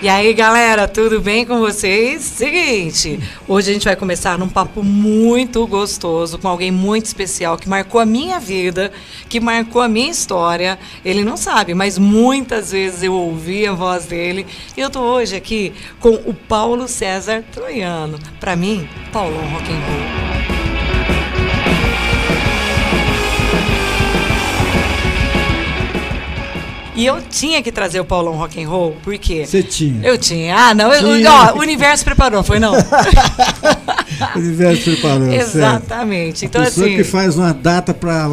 E aí, galera, tudo bem com vocês? Seguinte, hoje a gente vai começar num papo muito gostoso com alguém muito especial que marcou a minha vida, que marcou a minha história. Ele não sabe, mas muitas vezes eu ouvi a voz dele. E eu tô hoje aqui com o Paulo César Troiano. Para mim, Paulão Rock and Roll. E eu tinha que trazer o Paulão Rock and Roll, por quê? Você tinha. Eu tinha. Ah, não, eu, ó, o universo preparou, foi não? o universo preparou. Exatamente. Certo. Então, A pessoa assim. que faz uma data para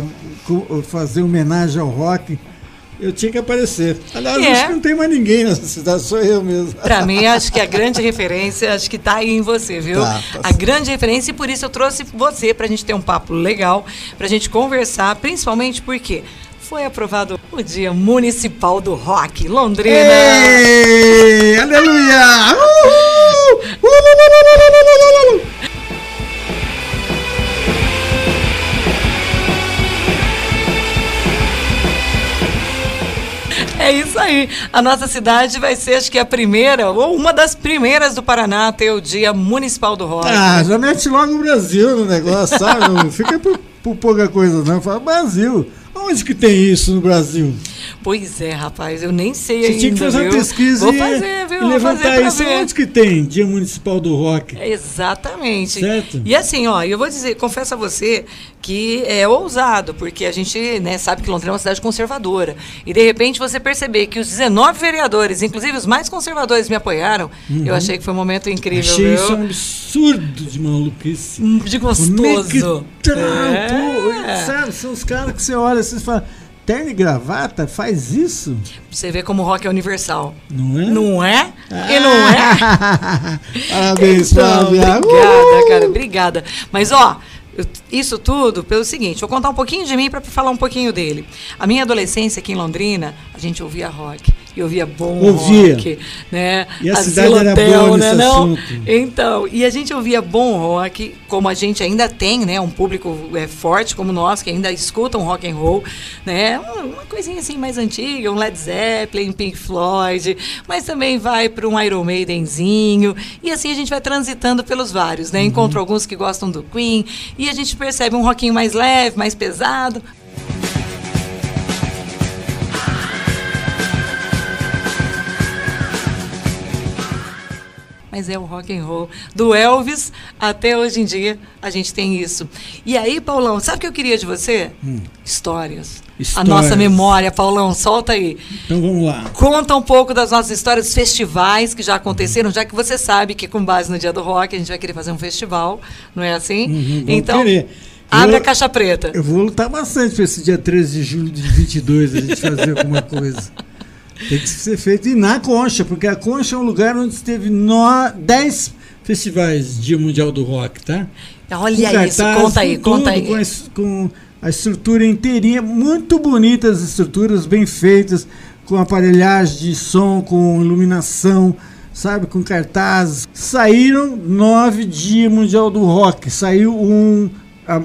fazer homenagem ao rock. Eu tinha que aparecer. Aliás, É. acho que não tem mais ninguém nessa cidade, sou eu mesmo. Pra mim, acho que a grande referência, acho que tá aí em você, viu? Tá, tá a grande referência, e por isso eu trouxe você pra gente ter um papo legal, pra gente conversar, principalmente porque foi aprovado o Dia Municipal do Rock Londrina. Ei, aleluia! Uhul! Uhul! É isso aí. A nossa cidade vai ser, acho que a primeira, ou uma das primeiras do Paraná a ter o Dia Municipal do Rock. Ah, já mete logo o Brasil no negócio, sabe? Não fica por, por pouca coisa, não. Fala Brasil. Onde que tem isso no Brasil? Pois é, rapaz, eu nem sei Você ainda, tinha que fazer viu? uma pesquisa Vou fazer, viu? e Vou levantar isso. Onde que tem Dia Municipal do Rock? Exatamente. Certo. E assim, ó, eu vou dizer, confesso a você que é ousado, porque a gente né, sabe que Londrina é uma cidade conservadora. E de repente você perceber que os 19 vereadores, inclusive os mais conservadores, me apoiaram, eu achei que foi um momento incrível, Uhum. Achei viu? isso um absurdo de maluquice. De Como é que gostoso. tá? É. Pô, sabe, são os caras que você olha assim e fala, terno e gravata, faz isso? Você vê como o rock é universal. Não é? Não é? E não é? Parabéns, Então, Flávia. Obrigada, Uhul! cara, obrigada. Mas ó, isso tudo pelo seguinte, vou contar um pouquinho de mim para falar um pouquinho dele. A minha adolescência aqui em Londrina, a gente ouvia rock. E ouvia bom Ouvia. rock, né? E a Asilo cidade era Hotel, boa né, não? assunto. Então, e a gente ouvia bom rock, como a gente ainda tem, né, um público é, forte como nós que ainda escutam rock and roll, né? Uma, coisinha assim mais antiga, um Led Zeppelin, Pink Floyd, mas também vai para um Iron Maidenzinho, e assim a gente vai transitando pelos vários, né? Encontro alguns que gostam do Queen, e a gente percebe um rockinho mais leve, mais pesado. Mas é o rock and roll do Elvis até hoje em dia a gente tem isso. E aí, Paulão, sabe o que eu queria de você? Histórias. A Hum. Histórias. nossa memória, Paulão, solta aí. Então vamos lá. Conta um pouco das nossas histórias, festivais que já aconteceram, já que você sabe que com base no Dia do Rock a gente vai querer fazer um festival, não é assim? Uhum, então, querer. abre Eu- a caixa preta. Eu vou lutar bastante para esse dia 13 de julho de 22 a gente fazer alguma coisa. Tem que ser feito. E na Concha, porque a Concha é um lugar onde teve nó- 10 festivais Dia Mundial do Rock, tá? Olha isso, conta aí, com conta tudo, aí. Com a, com a estrutura inteirinha, muito bonitas as estruturas, bem feitas, com aparelhagem de som, com iluminação, sabe, com cartazes. Saíram nove Dia Mundial do Rock, saiu um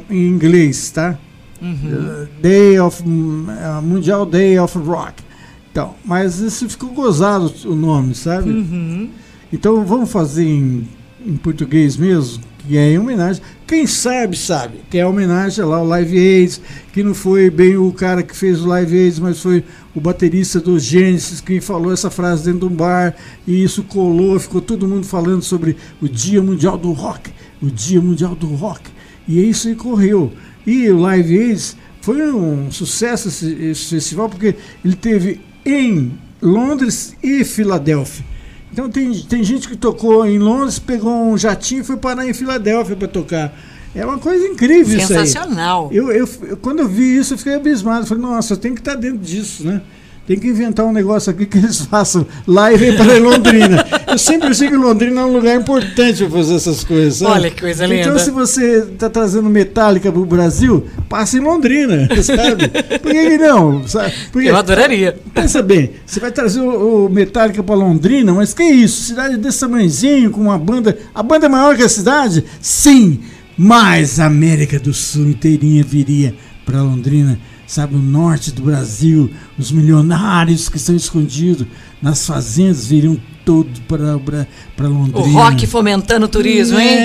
em inglês, tá? Uhum. Uh, Day of uh, Mundial Day of Rock. Então, mas isso ficou gozado o nome, sabe? Uhum. Então vamos fazer em, em português mesmo, que é em homenagem. Quem sabe, sabe, que é homenagem lá ao Live Aids, que não foi bem o cara que fez o Live Aids, mas foi o baterista do Genesis que falou essa frase dentro de um bar e isso colou, ficou todo mundo falando sobre o Dia Mundial do Rock, o Dia Mundial do Rock. E isso aí correu. E o Live Aids foi um sucesso esse, esse festival porque ele teve em Londres e Filadélfia. Então tem, tem gente que tocou em Londres, pegou um jatinho e foi parar em Filadélfia para tocar. É uma coisa incrível isso aí. Sensacional. Eu, eu, eu- quando eu vi isso, eu fiquei abismado. Falei, nossa, tem que estar dentro disso, né? Tem que inventar um negócio aqui que eles façam lá e vem para Londrina. Eu sempre achei que Londrina é um lugar importante para fazer essas coisas. sabe? Olha que coisa Então, linda. se você está trazendo Metallica para o Brasil, passa em Londrina, sabe? Por que, que não? Sabe? Porque, Eu adoraria. Pensa bem, você vai trazer o, o Metallica para Londrina, mas que isso? Cidade desse tamanhozinho, com uma banda. A banda é maior que a cidade? Sim, mas a América do Sul inteirinha viria para Londrina, sabe? O norte do Brasil, os milionários que estão escondidos nas fazendas viriam todo para Londrina. O rock fomentando o turismo, hein?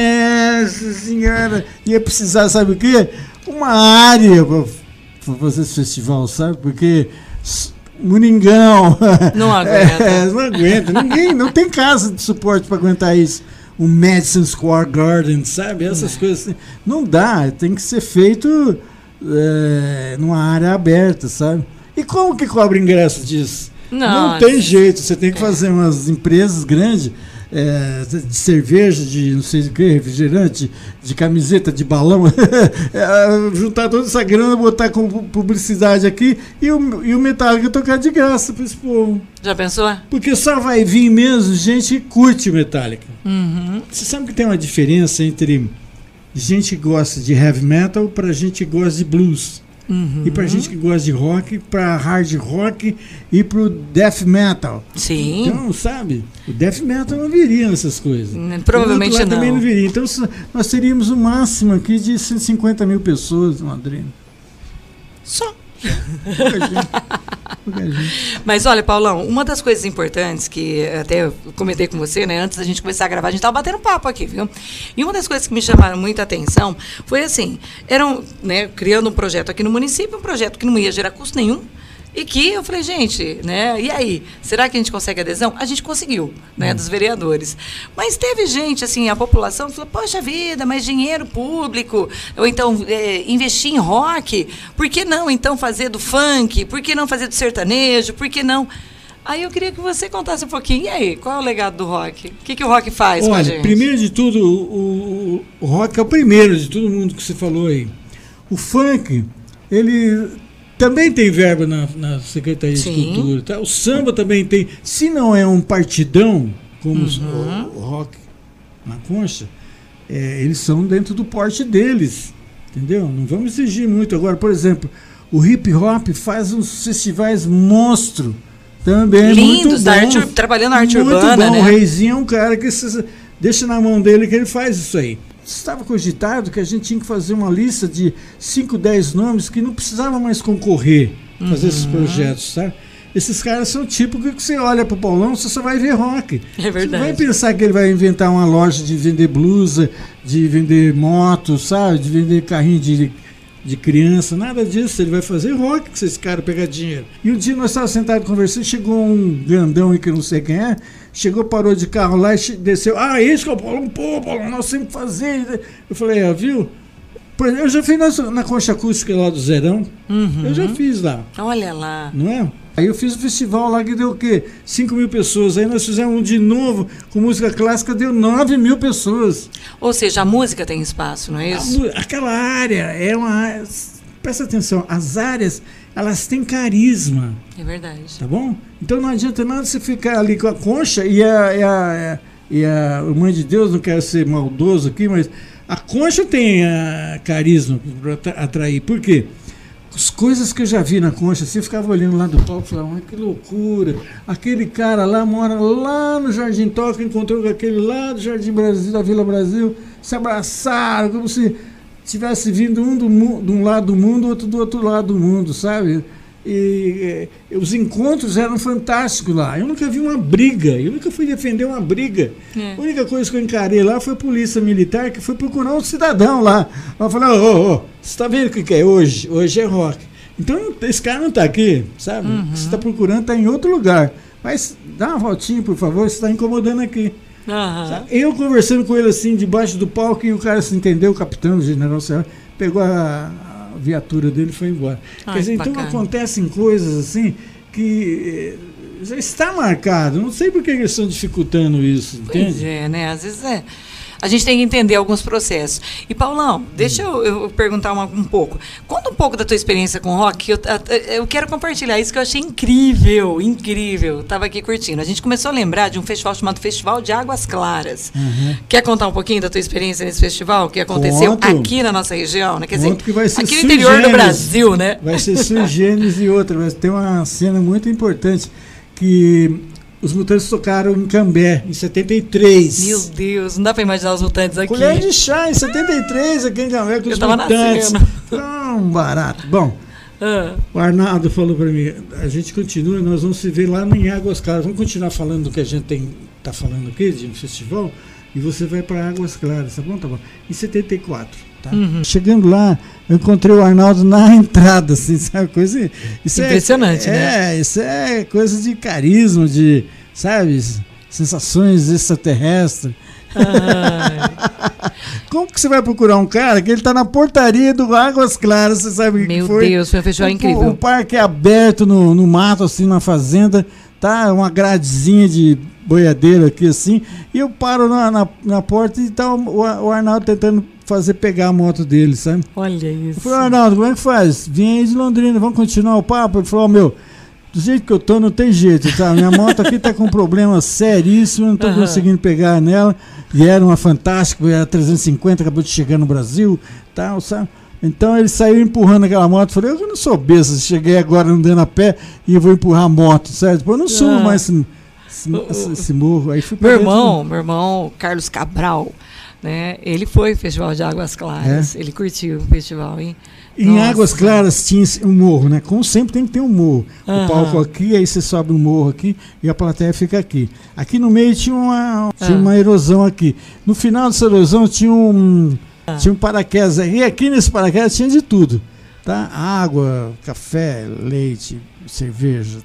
Nossa senhora! Ia precisar, sabe o quê? Uma área para fazer esse festival, sabe? Porque Moringão. Não aguenta. É, não aguenta. Ninguém, não tem casa de suporte para aguentar isso. O Madison Square Garden, sabe? Essas coisas assim. Não dá, tem que ser feito é, numa área aberta, sabe? E como que cobra ingresso disso? Não, não tem jeito, você tem que fazer umas empresas grandes é, de cerveja, de não sei o que, refrigerante, de camiseta, de balão, é, juntar toda essa grana, botar com publicidade aqui e o, e o Metallica tocar de graça para esse povo. Já pensou? Porque só vai vir mesmo gente que curte Metallica. Uhum. Você sabe que tem uma diferença entre gente que gosta de heavy metal para gente que gosta de blues. Uhum. E pra gente que gosta de rock, pra hard rock e pro death metal. Sim. Então, sabe? O death metal não viria nessas coisas. Hum, provavelmente não. também não viria. Então nós teríamos o máximo aqui de 150 mil pessoas no Londrina. Só. Mas olha, Paulão, uma das coisas importantes que até eu comentei com você, né, antes da gente começar a gravar, a gente estava batendo papo aqui, viu? E uma das coisas que me chamaram muita atenção foi assim, eram, né, criando um projeto aqui no município, um projeto que não ia gerar custo nenhum, e que eu falei, gente, né? E aí, será que a gente consegue adesão? A gente conseguiu, né? Hum. Dos vereadores. Mas teve gente, assim, a população falou, poxa vida, mas dinheiro público, ou então é, investir em rock, por que não então fazer do funk? Por que não fazer do sertanejo? Por que não? Aí eu queria que você contasse um pouquinho. E aí, qual é o legado do rock? O que, que o rock faz Olha, com a gente? Primeiro de tudo, o, o, o rock é o primeiro de todo mundo que você falou aí. O funk, ele também tem verba na, na Secretaria Sim. de Cultura. Tá? O samba também tem. Se não é um partidão, como uhum. o, o, rock na concha, é, eles são dentro do porte deles. Entendeu? Não vamos exigir muito. Agora, por exemplo, o hip hop faz uns festivais monstro. Também Lindos, muito arte, trabalhando na arte muito urbana. Bom. Né? O Reizinho é um cara que se, deixa na mão dele que ele faz isso aí estava cogitado que a gente tinha que fazer uma lista de 5, 10 nomes que não precisava mais concorrer uhum. fazer esses projetos, sabe? Esses caras são tipo que você olha para o Paulão, você só vai ver rock. É verdade. Você não vai pensar que ele vai inventar uma loja de vender blusa, de vender moto, sabe? De vender carrinho de, de criança, nada disso. Ele vai fazer rock que esse cara pegar dinheiro. E um dia nós estávamos sentados conversando, chegou um grandão aí que eu não sei quem é, Chegou, parou de carro lá e desceu. Ah, isso que eu falo, pô, Paulo, nós sempre fazemos. Eu falei, ah, viu? Eu já fiz na, na concha acústica lá do Zerão. Uhum. Eu já fiz lá. Olha lá. Não é? Aí eu fiz o um festival lá que deu o quê? 5 mil pessoas. Aí nós fizemos um de novo com música clássica, deu 9 mil pessoas. Ou seja, a música tem espaço, não é isso? A, aquela área é uma. Presta atenção, as áreas elas têm carisma. É verdade. Tá bom? Então não adianta nada você ficar ali com a concha e a, e a, e a, Mãe de Deus, não quero ser maldoso aqui, mas a concha tem a carisma para atrair. Por quê? As coisas que eu já vi na concha, você ficava olhando lá do palco e falava, que loucura. Aquele cara lá mora lá no Jardim Toca, encontrou com aquele lá do Jardim Brasil, da Vila Brasil, se abraçaram, como se tivesse vindo um do, de um lado do mundo, outro do outro lado do mundo, sabe? E, e, os encontros eram fantásticos lá. Eu nunca vi uma briga, eu nunca fui defender uma briga. É. A única coisa que eu encarei lá foi a polícia militar que foi procurar um cidadão lá. Falei, ô, ô, ô, você está vendo o que, que é hoje? Hoje é rock. Então esse cara não está aqui, sabe? Uhum. Você está procurando, está em outro lugar. Mas dá uma voltinha, por favor, você está incomodando aqui. Uhum. Eu conversando com ele assim, debaixo do palco, e o cara se entendeu, o capitão, o general pegou a, a viatura dele e foi embora. Ai, Quer dizer, então acontecem coisas assim que eh, já está marcado. Não sei por que eles estão dificultando isso, entende? Pois é, né? Às vezes é a gente tem que entender alguns processos. E, Paulão, deixa eu, eu perguntar uma, um pouco. Conta um pouco da tua experiência com rock. Eu, eu quero compartilhar isso que eu achei incrível, incrível. Estava aqui curtindo. A gente começou a lembrar de um festival chamado Festival de Águas Claras. Uhum. Quer contar um pouquinho da tua experiência nesse festival? Que aconteceu Conto. aqui na nossa região, né? Quer dizer, que vai ser aqui no interior do Brasil, né? Vai ser sui e outra. Mas tem uma cena muito importante que os Mutantes tocaram em Cambé, em 73. Meu Deus, não dá pra imaginar os Mutantes aqui. Colher de chá, em 73, aqui em Cambé, com Eu os Mutantes. Tão barato. Bom, ah. o Arnaldo falou para mim, a gente continua, nós vamos se ver lá em Águas Claras. Vamos continuar falando do que a gente tem tá falando aqui, de um festival, e você vai para Águas Claras, tá bom? Tá bom. Em 74. Tá? Uhum. Chegando lá, eu encontrei o Arnaldo na entrada, assim, sabe? Coisa. Isso Impressionante, é, né? É, isso é coisa de carisma, de, sabe? Sensações extraterrestres. Como que você vai procurar um cara que ele tá na portaria do Águas Claras, você sabe o que Meu foi? Deus, foi um festival O- incrível. O parque é aberto no, no mato, assim, na fazenda, tá? Uma gradezinha de boiadeiro aqui, assim, e eu paro na, na, na porta e tá o, o Arnaldo tentando fazer pegar a moto dele, sabe? Olha Eu isso. falei, Arnaldo, como é que faz? Vim aí de Londrina, vamos continuar o papo? Ele falou, ó, meu, do jeito que eu tô, não tem jeito, tá? Minha moto aqui tá com um problema seríssimo, eu não tô Aham. conseguindo pegar nela. E era uma fantástica, era 350, acabou de chegar no Brasil, tal, sabe? Então ele saiu empurrando aquela moto. Falei, eu não sou besta, cheguei agora andando a pé e eu vou empurrar a moto, certo? Pô, eu não subo Ah. mais esse, esse, esse- morro. Aí fui Meu irmão, meu irmão Carlos Cabral, né? Ele foi ao Festival de Águas Claras. Ele curtiu o festival, hein? Em Nossa. Águas Claras tinha um morro, né? Como sempre tem que ter um morro. Aham. O palco aqui, aí você sobe um morro aqui e a plateia fica aqui. Aqui no meio tinha uma, tinha Ah. uma erosão aqui. No final dessa erosão tinha um, Ah. tinha um paraquedas. E aqui nesse paraquedas tinha de tudo. Tá? Água, café, leite, cerveja.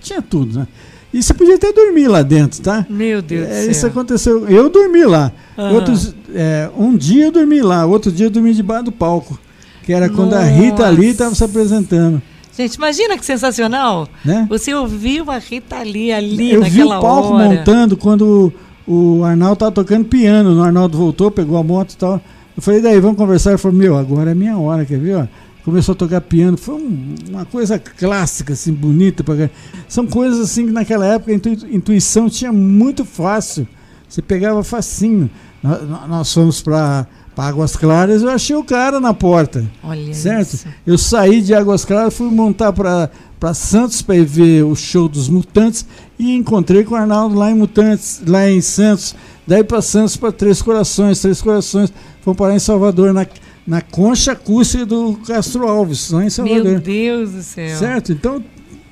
Tinha tudo, né? E você podia até dormir lá dentro, tá? Meu Deus É, do isso céu. aconteceu. Eu dormi lá. Aham. Outros, é, um dia eu dormi lá, outro dia eu dormi debaixo do palco. Que era quando a Rita ali Nossa. estava se apresentando. Gente, imagina que sensacional. Né? Você ouviu a Rita Lee ali eu vi o naquela palco hora. montando quando o, o Arnaldo estava tocando piano. O Arnaldo voltou, pegou a moto e tal. Eu falei, daí, vamos conversar. Ele falou, meu, agora é minha hora, quer ver? Ó? Começou a tocar piano. Foi um- uma coisa clássica, assim, bonita. Pra... São coisas assim que naquela época a intui- intuição tinha muito fácil. Você pegava facinho. Nós, nós fomos para Águas Claras, eu achei o cara na porta. Olha Certo? isso. Eu saí de Águas Claras, fui montar para Santos para ver o show dos Mutantes e encontrei com o Arnaldo lá em Mutantes, lá em Santos. Daí para Santos para Três Corações, Três Corações, fomos parar em Salvador, na, na concha acústica do Castro Alves, lá em Salvador. Meu Deus do céu. Certo? Então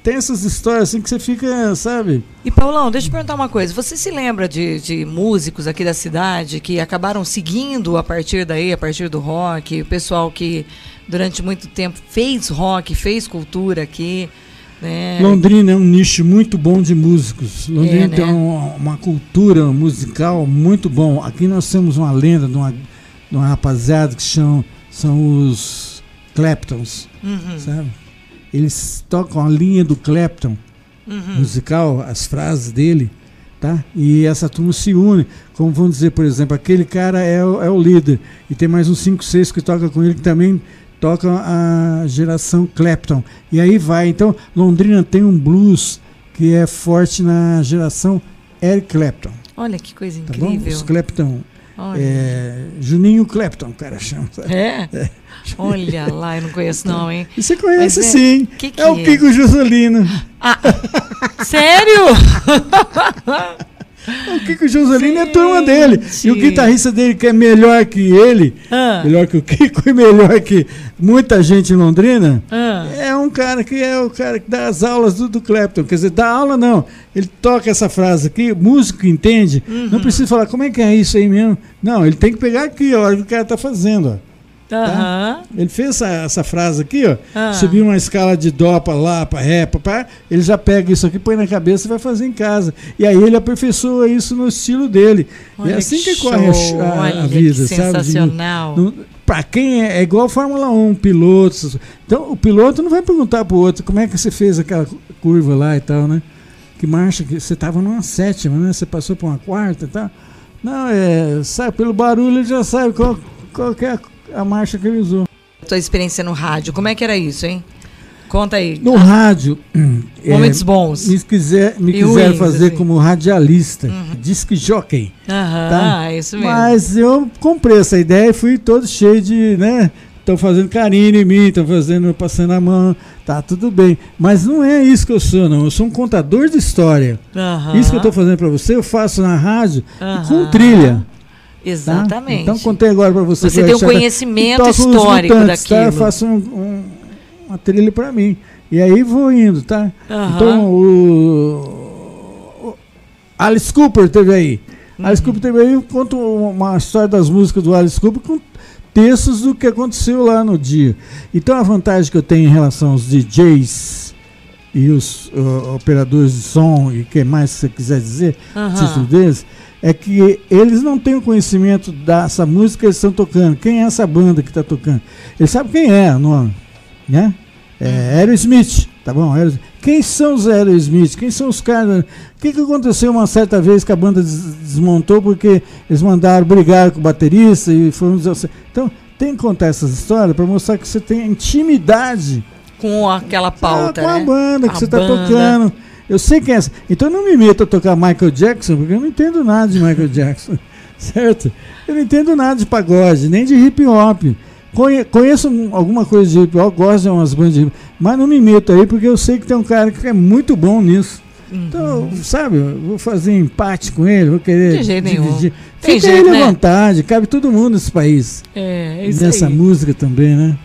tem essas histórias assim que você fica, sabe? E Paulão, deixa eu perguntar uma coisa. Você se lembra de, de músicos aqui da cidade que acabaram seguindo a partir daí, a partir do rock, o pessoal que durante muito tempo fez rock, fez cultura aqui, né? Londrina é um nicho muito bom de músicos. Londrina É, né? tem uma, uma cultura musical muito bom. Aqui nós temos uma lenda de uma, de uma rapaziada que são, são os Claptons, Uhum, sabe? Eles tocam a linha do Clapton uhum. musical, as frases dele, tá? E essa turma se une. Como vamos dizer, por exemplo, aquele cara é o, é o líder. E tem mais uns 5, 6 que tocam com ele que também tocam a geração Clapton. E aí vai. Então, Londrina tem um blues que é forte na geração Eric Clapton, Olha que coisa tá incrível. Os Clapton. É, Juninho Clapton, o cara chama. sabe? É? Olha lá, eu não conheço não, hein? E você conhece é- sim. que que é o é? Kiko Juscelino. Sério? O Kiko Juscelino é turma dele. E o guitarrista dele, que é melhor que ele, Ah, melhor que o Kiko e melhor que muita gente em Londrina, ah. É um cara que é o cara que dá as aulas do, do Clapton. Quer dizer, dá aula não. Ele toca essa frase aqui, músico entende, Uhum. não precisa falar como é que é isso aí mesmo. Não, ele tem que pegar aqui a hora que o cara tá fazendo. Ó. Aham. Ele fez essa, essa frase aqui, ó. Ah. Subiu uma escala de dó pra lá, pra ré, pra pá. Ele já pega isso aqui, põe na cabeça e vai fazer em casa. E aí ele aperfeiçoa isso no estilo dele. e Olha é assim que, show, corre a, ch- a- a vida, que sabe? Sensacional. Pra quem é, é igual Fórmula 1, pilotos. Então o piloto não vai perguntar pro outro como é que você fez aquela cu- curva lá e tal, né? Que marcha que você tava numa sétima, né? Você passou pra uma quarta e tal. Não, é. Sabe, pelo barulho ele já sabe qual, qual que é a, a marcha que ele usou. Tua experiência no rádio, como é que era isso, hein? Conta aí. No rádio, é, Momentos bons. me, quiser, me quiseram fazer assim. como radialista, disque jockey. Aham, tá. é isso mesmo. Mas eu comprei essa ideia e fui todo cheio de, né? Estão fazendo carinho em mim, estão fazendo, passando a mão, tá tudo bem. Mas não é isso que eu sou, não. Eu sou um contador de história. Aham, Isso que eu estou fazendo para você, eu faço na rádio com aham. Tá? Exatamente. Então contei agora para você. Você que tem o achava- conhecimento e toco os histórico Mutantes, Tá? Daquilo. faço um- um- uma trilha para mim. E aí vou indo, tá? Aham. Então, o, Alice Cooper teve aí. Uhum. Alice Cooper teve aí, conta uma história das músicas do Alice Cooper com textos do que aconteceu lá no dia. Então a vantagem que eu tenho em relação aos DJs e os uh, operadores de som e o que mais você quiser dizer, uhum. título deles, é que eles não têm o conhecimento dessa música que eles estão tocando. Quem é essa banda que está tocando? Eles sabem quem é o nome, né? É uhum. Aerosmith, tá bom? Quem são os Aerosmith? Quem são os caras? O que, que aconteceu uma certa vez que a banda desmontou porque eles mandaram brigar com o baterista e foram Então, tem que contar essas histórias para mostrar que você tem intimidade com aquela pauta, ah, com né? a banda que a você está tocando. Eu sei quem é essa. Então não me meto a tocar Michael Jackson, porque eu não entendo nada de Michael Jackson. Certo? Eu não entendo nada de pagode, nem de hip hop. Conheço alguma coisa de hip hop, gosto de umas bandas de hip hop, mas não me meto aí porque eu sei que tem um cara que é muito bom nisso. Uhum. Então, sabe, vou fazer empate com ele, vou querer de jeito dividir. Nenhum. Tem Fica jeito, ele à né? vontade, cabe todo mundo nesse país. É, é isso Nessa aí. música também, né?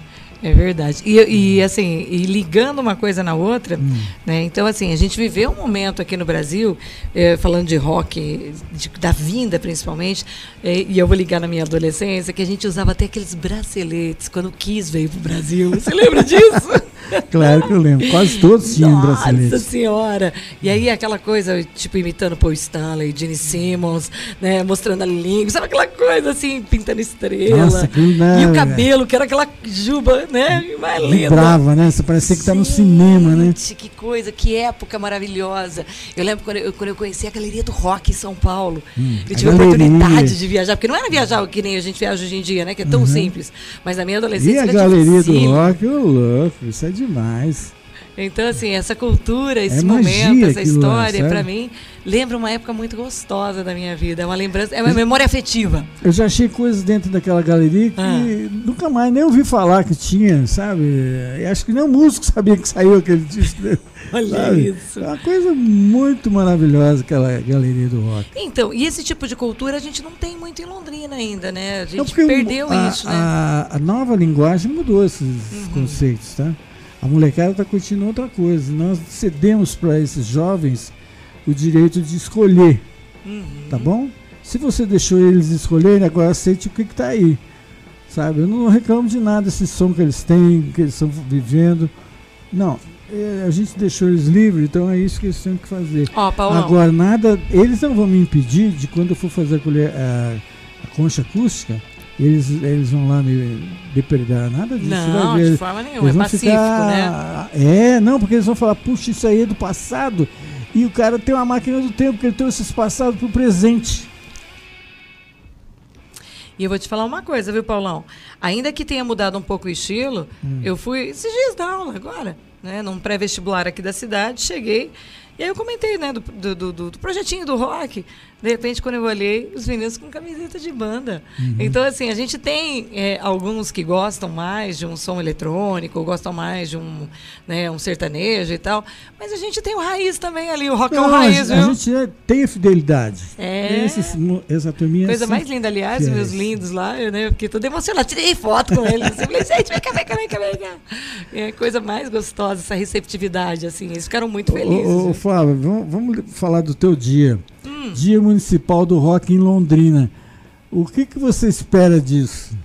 É verdade. E, e, assim, e ligando uma coisa na outra, hum. né? Então, assim, a gente viveu um momento aqui no Brasil, eh, falando de rock, de, da vinda principalmente, eh, e eu vou ligar na minha adolescência, que a gente usava até aqueles braceletes quando o Kiss veio pro Brasil. Você lembra disso? claro que eu lembro. Quase todos tinham Nossa. Nossa senhora! E aí aquela coisa, tipo, imitando Paul Stanley, Gene Simmons, né? Mostrando a língua, sabe aquela coisa assim, pintando estrela. Nossa, que não, e o cabelo, que era aquela juba, né? Mais linda. Brava, né? Você parecia que tá no cinema, né? Que coisa, que época maravilhosa. Eu lembro quando eu, quando eu conheci a Galeria do Rock em São Paulo. Hum, eu tive a, a oportunidade de viajar, porque não era viajar que nem a gente viaja hoje em dia, né? Que é tão uhum. simples. Mas na minha adolescência. E a Galeria do Rock, ô louco, isso é demais. Então, assim, essa cultura, esse é momento, essa história, para mim, lembra uma época muito gostosa da minha vida. É uma lembrança, é uma memória afetiva. Eu já achei coisas dentro daquela galeria que ah. nunca mais nem ouvi falar que tinha, sabe? Eu acho que nem o músico sabia que saiu aquele disco. Olha sabe? isso. É uma coisa muito maravilhosa aquela galeria do rock. Então, e esse tipo de cultura a gente não tem muito em Londrina ainda, né? A gente perdeu a, isso, né? A, a, nova linguagem mudou esses uhum. conceitos, tá? A molecada está curtindo outra coisa. Nós cedemos para esses jovens o direito de escolher. Uhum. Tá bom? Se você deixou eles escolherem, agora aceite o que está aí. Sabe? Eu não reclamo de nada esse som que eles têm, que eles estão vivendo. Não. É, a gente deixou eles livres, então é isso que eles têm que fazer. Oh, agora, nada. Eles não vão me impedir de quando eu for fazer a, colher, a, a concha acústica eles, eles vão lá me depredar, nada disso. Não, de forma nenhuma, é pacífico, ficar, né? É, não, porque eles vão falar, puxa, isso aí é do passado. E o cara tem uma máquina do tempo, que ele trouxe esse passado pro presente. E eu vou te falar uma coisa, viu, Paulão? Ainda que tenha mudado um pouco o estilo, hum. eu fui esses dias dar aula agora, né? Num pré-vestibular aqui da cidade, cheguei. E aí eu comentei, né, do, do, do, do projetinho do rock. De repente, quando eu olhei, os meninos com camiseta de banda. Uhum. Então, assim, a gente tem é, alguns que gostam mais de um som eletrônico, gostam mais de um, né, um sertanejo e tal. Mas a gente tem o raiz também ali, o rock é um raiz, a, viu? A gente tem a fidelidade. É. Esses, essa turminha Coisa mais linda, aliás, meus lindos lá, né? Porque tô emocionada, tirei foto com eles. Eu falei, gente, vem cá, vem cá, vem cá, vem cá. É coisa mais gostosa, essa receptividade, assim. Eles ficaram muito felizes. Ô, ô Flávio, vamos, vamos falar do teu dia. Dia Municipal do Rock em Londrina. O que, que você espera disso?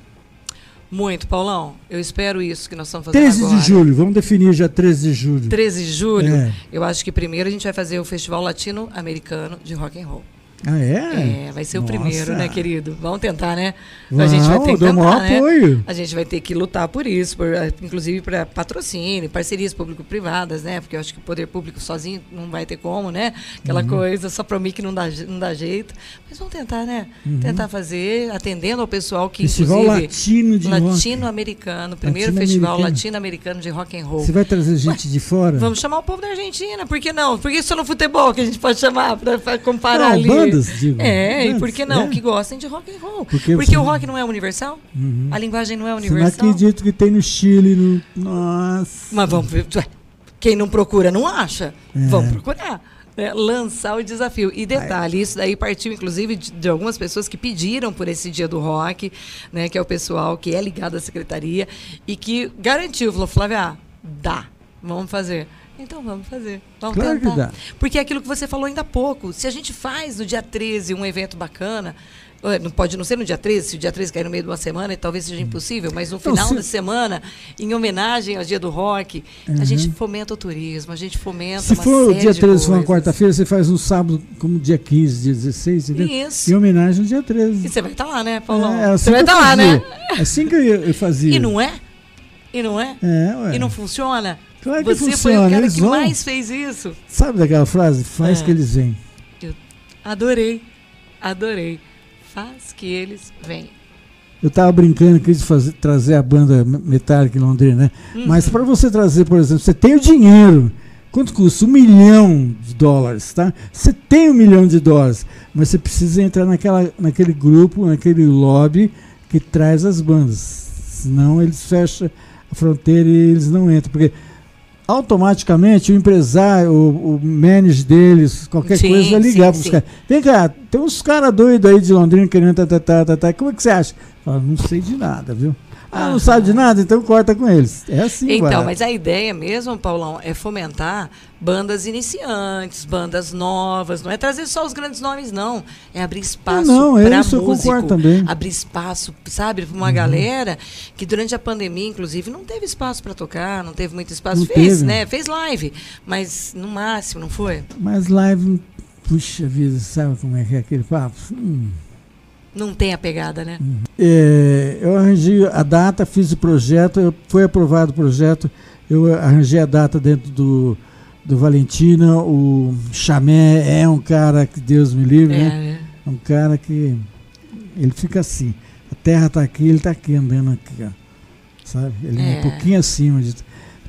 Muito, Paulão. Eu espero isso que nós estamos fazendo 13 agora. de julho, vamos definir já 13 de julho. 13 de julho? É. Eu acho que primeiro a gente vai fazer o Festival Latino-Americano de Rock and Roll. Ah, é? É, vai ser Nossa. o primeiro, né, querido? Vamos tentar, né? Vamos, a gente vai ter que tentar, né? apoio. A gente vai ter que lutar por isso, por, eh, inclusive para patrocínio, parcerias público-privadas, né? Porque eu acho que o poder público sozinho não vai ter como, né? Aquela uhum. coisa só para mim que não dá, não dá jeito. Mas vamos tentar, né? Uhum. Tentar fazer, atendendo ao pessoal que, festival inclusive... Latino de Latino-americano, primeiro Latino festival latino-americano de rock and roll. Você vai trazer gente Ué, de fora? Vamos chamar o povo da Argentina, por que não? Por que só no futebol que a gente pode chamar para comparar não, ali? Bandas, digo. É, é, e por que não? É. Que gostem de rock and roll. Porque, Porque o rock não é universal? Uhum. A linguagem não é universal? Você não acredito que tem no Chile. No... Nossa. Mas vamos ver. Quem não procura não acha. É. Vamos procurar. É, lançar o desafio. E detalhe, isso daí partiu, inclusive, de, de, algumas pessoas que pediram por esse dia do rock, né? Que é o pessoal que é ligado à secretaria e que garantiu, falou, Flávia, dá, vamos fazer. Então vamos fazer. Vamos Claro que tentar. dá. Porque é aquilo que você falou ainda há pouco. Se a gente faz no dia 13 um evento bacana, eh, não pode não ser no dia 13, se o dia 13 cair no meio de uma semana, talvez seja impossível, mas no final se- da semana, em homenagem ao dia do rock, a gente fomenta o turismo, a gente fomenta Se for o dia de 13, for uma quarta-feira, você faz no sábado, como dia 15, dia 16, entendeu? Isso. Em homenagem ao dia 13. E você vai estar lá, né, Paulão? É, assim você vai que estar lá, né? fazia. Assim que eu, eu fazia. E não é? E não é? É, ué. E não funciona? Claro que você foi o funciona, cara eles que vão. mais fez isso. Sabe daquela frase? Faz É. que eles vêm. Eu adorei, adorei. Faz que eles venham. Eu tava brincando, quis fazer, trazer a banda Metallica em Londrina, né? Uhum. Mas para você trazer, por exemplo, você tem o dinheiro. Quanto custa? Um milhão de dólares, tá? Você tem um milhão de dólares, mas você precisa entrar naquela, naquele grupo, naquele lobby que traz as bandas. Senão eles fecham a fronteira e eles não entram. Porque automaticamente o empresário, o, o manager deles, qualquer Sim, coisa vai ligar pros sim. caras. Vem cá, tem uns caras doidos aí de Londrina querendo tá, tá, tá, tá, tá. Como é que você acha? Fala, não sei de nada, viu? Ah, não sabe de nada? Então corta com eles. É assim, Então, vai. mas a ideia mesmo, Paulão, é fomentar bandas iniciantes, bandas novas. Não é trazer só os grandes nomes, não. É abrir espaço Não, é para músico. concordo também. Abrir espaço, sabe, para Uhum. uma galera que durante a pandemia, inclusive, não teve espaço para tocar, não teve muito espaço. Não Fez, teve. né? Fez live, mas no máximo, não foi? Mas live, puxa vida, sabe como é que é aquele papo? Hum. Não tem a pegada, né? É, eu arranjei a data, fiz o projeto, foi aprovado o projeto, eu arranjei a data dentro do, do Valentina, o Chamé é um cara que Deus me livre, É, né? É um cara que ele fica assim, a terra está aqui, ele está aqui andando aqui, ó, sabe? Ele é É. um pouquinho acima de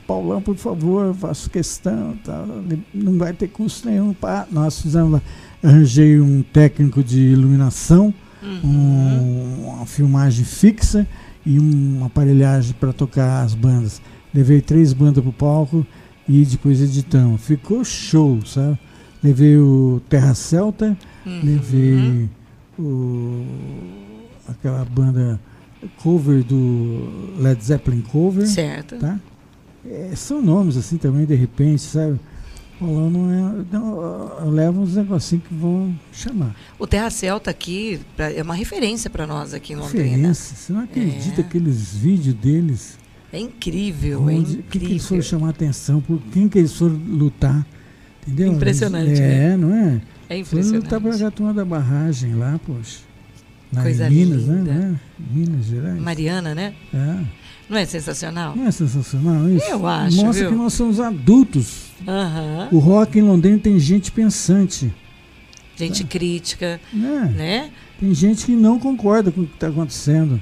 Paulão, por favor, faço questão, tal, não vai ter custo nenhum. Pá. Nós fizemos lá, arranjei um técnico de iluminação, Uhum. um- uma filmagem fixa e uma aparelhagem para tocar as bandas. Levei três bandas pro palco e depois editamos. Ficou show, sabe? Levei o Terra Celta, Uhum. levei o, aquela banda cover do Led Zeppelin cover, Certo. tá? É, são nomes assim também, de repente, sabe? Não é. Eu levo uns negocinhos que vão chamar. O Terra Celta aqui é uma referência para nós aqui em Londrina. Referência. Você não acredita É. aqueles vídeos deles? É incrível, é onde, que, que eles incrível. foram chamar atenção? Por quem que eles foram lutar? Entendeu? Impressionante, Eles- É, né? não é? É Foram impressionante. lutar pra a turma da barragem lá, poxa. Lá Coisa Minas, linda. né? É? Minas Gerais. Mariana, né? É. Não é sensacional? Não é sensacional isso? Eu acho, Mostra viu? que nós somos adultos. Aham. O rock em Londrina tem gente pensante. Gente crítica, Né? né? Tem gente que não concorda com o que está acontecendo.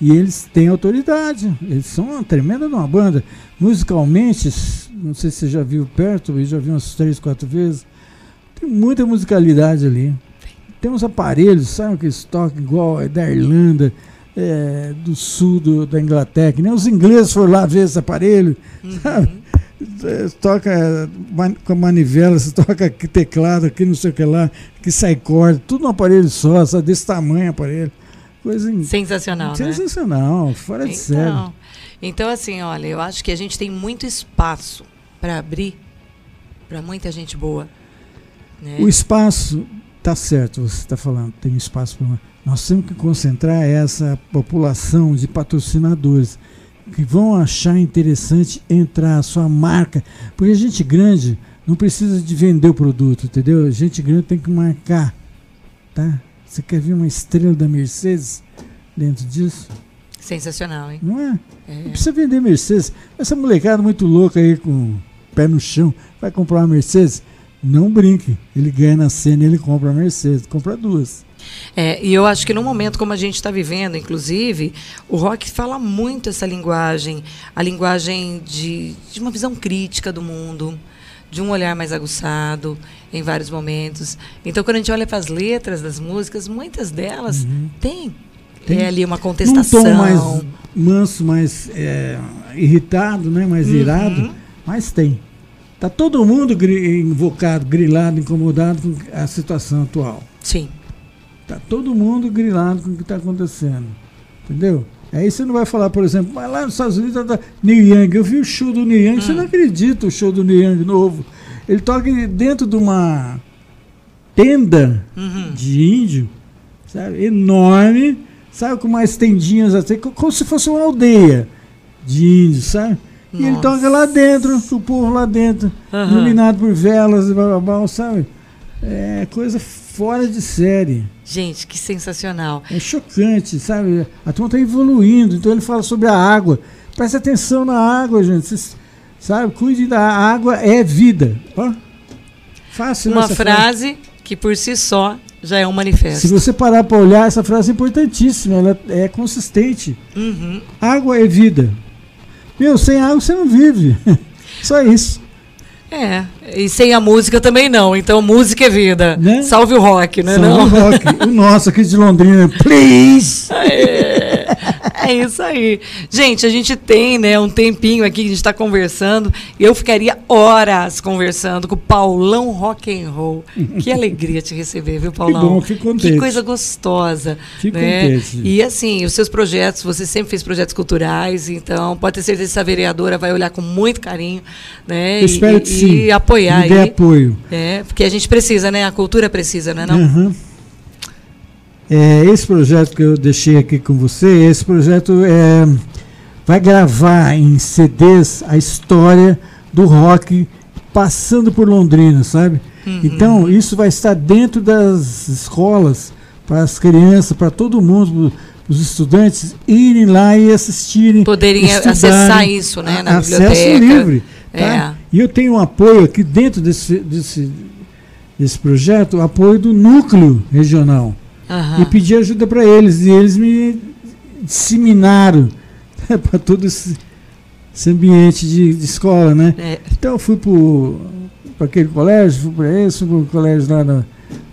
E eles têm autoridade. Eles são uma tremenda uma banda. Musicalmente, não sei se você já viu perto, eu já vi umas três, quatro vezes. Tem muita musicalidade ali. Tem uns aparelhos, sabe, que eles tocam igual é da Irlanda, é, do sul do- da Inglaterra, que nem os ingleses foram lá ver esse aparelho. Sabe? Uhum. É, toca man- com a manivela, você toca aqui teclado, aqui não sei o que lá, que sai corda, tudo num aparelho só, só desse tamanho aparelho. Coisa in- Sensacional, né? sensacional, fora de. Então, então, assim, olha, eu acho que a gente tem muito espaço para abrir para muita gente boa. Né? O espaço, tá certo, você está falando, tem espaço para. Nós temos que concentrar essa população de patrocinadores que vão achar interessante entrar a sua marca, porque gente grande não precisa de vender o produto, entendeu? Gente grande tem que marcar, tá? Você quer ver uma estrela da Mercedes dentro disso? Sensacional, hein? Não é? É. Não precisa vender Mercedes. Essa molecada muito louca aí com o pé no chão vai comprar uma Mercedes? Não brinque. Ele ganha na cena e ele compra a Mercedes. Compra duas. É, e eu acho que num momento como a gente está vivendo, inclusive, o rock fala muito essa linguagem, a linguagem de, de uma visão crítica do mundo, de um olhar mais aguçado em vários momentos. Então, quando a gente olha para as letras das músicas, muitas delas têm Uhum. Tem. é, ali uma Num contestação. tom mais manso, mais é, irritado, né? mais Uhum. irado. Mas tem. Tá todo mundo gri- invocado, grilado, incomodado com a situação atual. Sim. Tá todo mundo grilado com o que está acontecendo. Entendeu? Aí você não vai falar, por exemplo, mas lá nos Estados Unidos tá, tá, Young. Eu vi o show do Young, hum. você não acredita o show do Neil Young novo. Ele toca dentro de uma tenda uhum. de índio, sabe? Enorme, sabe? Com mais tendinhas assim, como se fosse uma aldeia de índios, sabe? Nossa. E ele toca lá dentro, o povo lá dentro, uhum. iluminado por velas e blá, blá, blá, sabe? É coisa fora de série. Gente, que sensacional. É chocante, sabe? A turma está evoluindo, então ele fala sobre a água. Preste atenção na água, gente. Vocês, sabe? Cuide da água, é vida. Ó, fácil. Uma frase, frase que por si só já é um manifesto. Se você parar para olhar, essa frase é importantíssima, ela é consistente. Uhum. Água é vida. Meu, sem água você não vive. Só isso. É, e sem a música também não. Então, música é vida. Né? Salve o rock, né? Salve não? o rock. o nosso aqui de Londrina, please! É isso aí. Gente, a gente tem né, um tempinho aqui que a gente está conversando. Eu ficaria horas conversando com o Paulão Rock and Roll. Que alegria te receber, viu, Paulão? Que bom, fico contente. Que coisa gostosa. Fico né? contente. E assim, os seus projetos, você sempre fez projetos culturais, então pode ter certeza que essa vereadora vai olhar com muito carinho, né? Eu espero que e, sim. E apoiar. Me dê aí. apoio. É, porque a gente precisa, né? A cultura precisa, né? Não? Uhum. É, esse projeto que eu deixei aqui com você, esse projeto é, vai gravar em CDs a história do rock passando por Londrina, sabe? Uhum. Então, isso vai estar dentro das escolas, para as crianças, para todo mundo, os estudantes irem lá e assistirem. Poderem acessar isso, né? Na acesso biblioteca. livre. Tá? É. E eu tenho um apoio aqui dentro desse, desse, desse projeto, apoio do núcleo regional. Uhum. E pedi ajuda para eles. E eles me disseminaram para todo esse, esse, ambiente de, de escola, né? É. Então eu fui para aquele colégio, fui para esse, fui para o colégio lá no,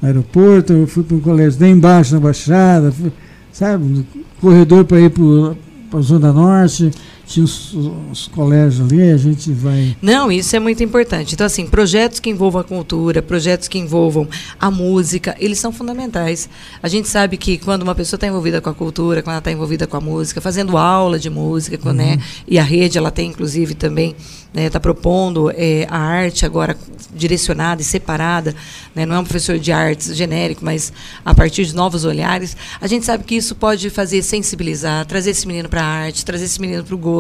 no aeroporto, eu fui para um colégio lá embaixo na Baixada, fui, sabe, no corredor para ir para a Zona Norte tinha os, os, colégios ali, a gente vai. Não, isso é muito importante. Então, assim, projetos que envolvam a cultura, projetos que envolvam a música, eles são fundamentais. A gente sabe que quando uma pessoa está envolvida com a cultura, quando ela está envolvida com a música, fazendo aula de música, né, uhum. né? E a rede, ela tem, inclusive, também está né, tá propondo é, a arte agora direcionada e separada, né, não é um professor de artes genérico, mas a partir de novos olhares, a gente sabe que isso pode fazer sensibilizar, trazer esse menino para a arte, trazer esse menino para o gosto,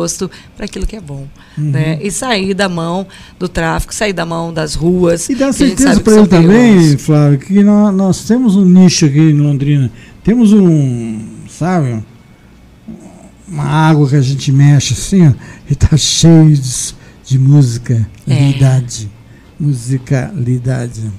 para aquilo que é bom. Uhum. Né, e sair da mão do tráfico, sair da mão das ruas. E dá certeza para ele também, Flávio, que nós, nós temos um nicho aqui em Londrina, temos um, sabe, uma água que a gente mexe assim, ó, e está cheio de de musicalidade. É. Musicalidade.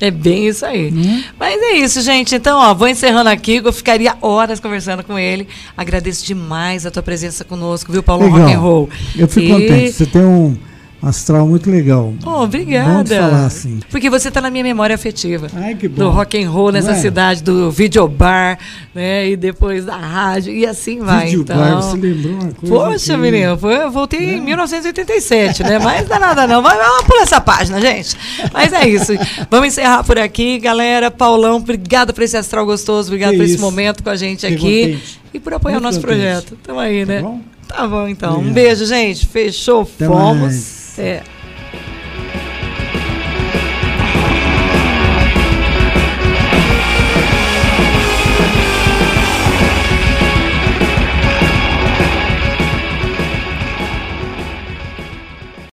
É bem isso aí. Hum? Mas é isso, gente. Então, ó, vou encerrando aqui. Eu ficaria horas conversando com ele. Agradeço demais a tua presença conosco, viu, Paulo Legal. Rock and Roll. Eu fico e... contente. Você tem um astral muito legal. Oh, obrigada. falar assim. Porque você está na minha memória afetiva. Ai, que bom. Do rock and roll nessa cidade, do videobar, né? E depois da rádio, e assim vai. Videobar, então. você lembrou uma coisa. Poxa, que... menino, eu voltei é. em 1987, né? Mas não dá nada não. Mas vamos pular essa página, gente. Mas é isso. Vamos encerrar por aqui, galera. Paulão, obrigado por esse astral gostoso, obrigado que por isso. esse momento com a gente aqui. Contente. E por apoiar o nosso contente. projeto. Tamo aí, né? Tá bom, tá bom então. Um beijo, gente. Fechou. Até Fomos. Mais. É.